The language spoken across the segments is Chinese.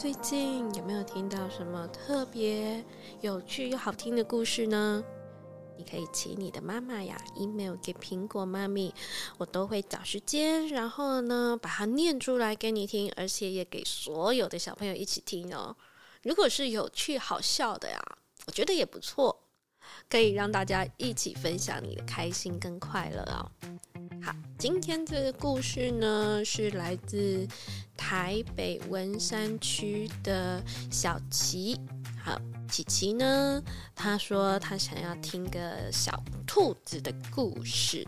最近有没有听到什么特别有趣又好听的故事呢？你可以请你的妈妈呀，email 给苹果妈咪，我都会找时间，然后呢把它念出来给你听，而且也给所有的小朋友一起听哦。如果是有趣好笑的呀，我觉得也不错，可以让大家一起分享你的开心跟快乐哦。好，今天这个故事呢，是来自台北文山区的小琪。好，琪琪呢，他说他想要听个小兔子的故事。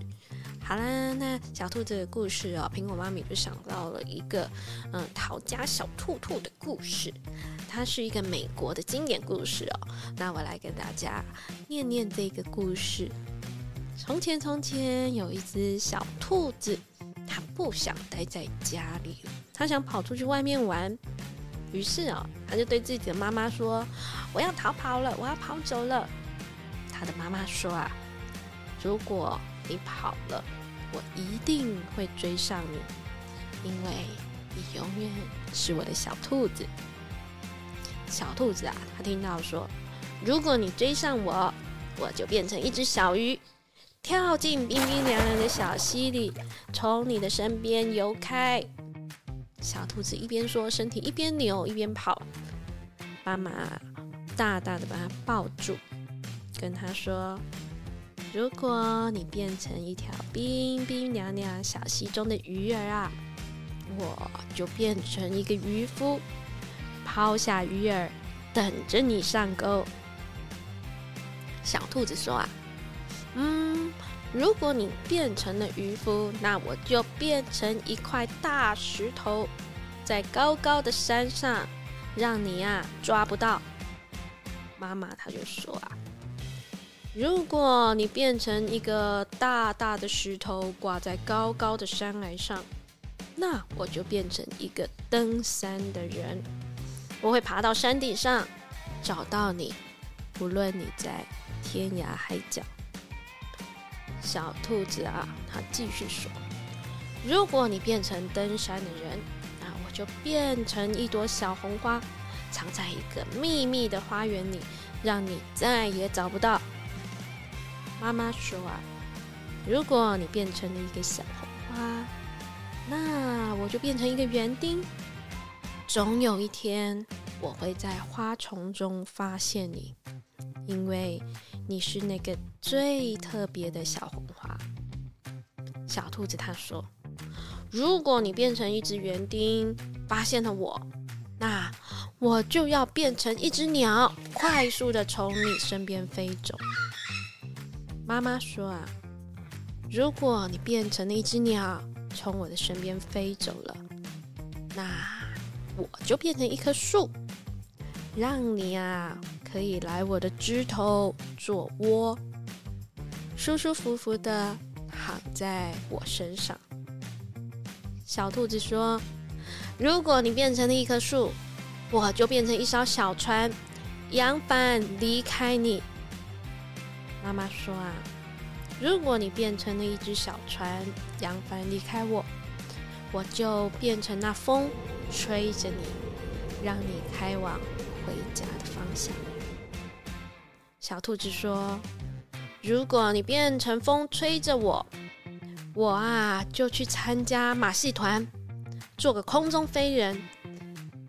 好啦，那小兔子的故事哦，苹果妈咪就想到了一个嗯，逃家小兔兔的故事。它是一个美国的经典故事哦。那我来跟大家念念这个故事。从前，从前有一只小兔子，它不想待在家里了，它想跑出去外面玩。于是哦，它就对自己的妈妈说：“我要逃跑了，我要跑走了。”它的妈妈说：“啊，如果你跑了，我一定会追上你，因为你永远是我的小兔子。”小兔子啊，它听到说：“如果你追上我，我就变成一只小鱼。”跳进冰冰凉凉的小溪里，从你的身边游开。小兔子一边说，身体一边扭一边跑。妈妈大大的把它抱住，跟它说：“如果你变成一条冰冰凉凉小溪中的鱼儿啊，我就变成一个渔夫，抛下鱼饵，等着你上钩。”小兔子说：“啊。”嗯，如果你变成了渔夫，那我就变成一块大石头，在高高的山上，让你啊抓不到。妈妈她就说啊，如果你变成一个大大的石头，挂在高高的山崖上，那我就变成一个登山的人，我会爬到山顶上找到你，不论你在天涯海角。小兔子啊，它继续说：“如果你变成登山的人，那我就变成一朵小红花，藏在一个秘密的花园里，让你再也找不到。”妈妈说：“啊，如果你变成了一个小红花，那我就变成一个园丁，总有一天我会在花丛中发现你，因为。”你是那个最特别的小红花，小兔子他说：“如果你变成一只园丁，发现了我，那我就要变成一只鸟，快速的从你身边飞走。”妈妈说：“啊，如果你变成了一只鸟，从我的身边飞走了，那我就变成一棵树，让你啊。”可以来我的枝头做窝，舒舒服服的躺在我身上。小兔子说：“如果你变成了一棵树，我就变成一艘小船，扬帆离开你。”妈妈说：“啊，如果你变成了一只小船，扬帆离开我，我就变成那风，吹着你，让你开往回家的方向。”小兔子说：“如果你变成风吹着我，我啊就去参加马戏团，做个空中飞人，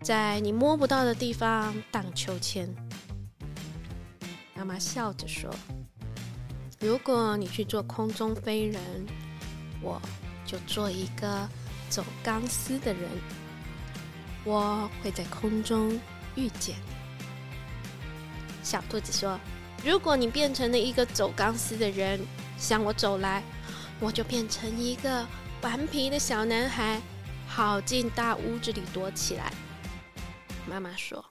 在你摸不到的地方荡秋千。”妈妈笑着说：“如果你去做空中飞人，我就做一个走钢丝的人，我会在空中遇见你。”小兔子说。如果你变成了一个走钢丝的人，向我走来，我就变成一个顽皮的小男孩，跑进大屋子里躲起来。妈妈说：“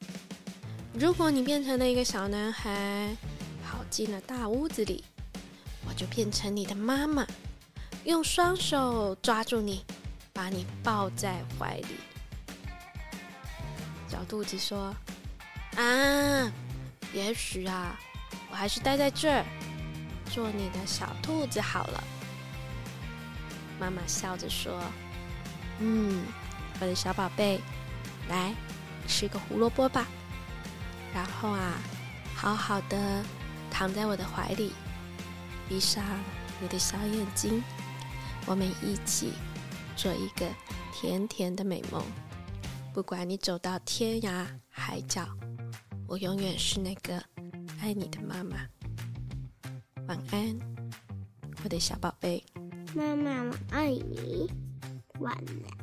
如果你变成了一个小男孩，跑进了大屋子里，我就变成你的妈妈，用双手抓住你，把你抱在怀里。小兔子说：“啊，也许啊，我还是待在这儿，做你的小兔子好了。”妈妈笑着说：“嗯，我的小宝贝，来吃个胡萝卜吧。然后啊，好好的躺在我的怀里，闭上你的小眼睛，我们一起做一个甜甜的美梦。不管你走到天涯海角，我永远是那个爱你的妈妈。晚安，我的小宝贝。”妈妈，我爱你。晚安。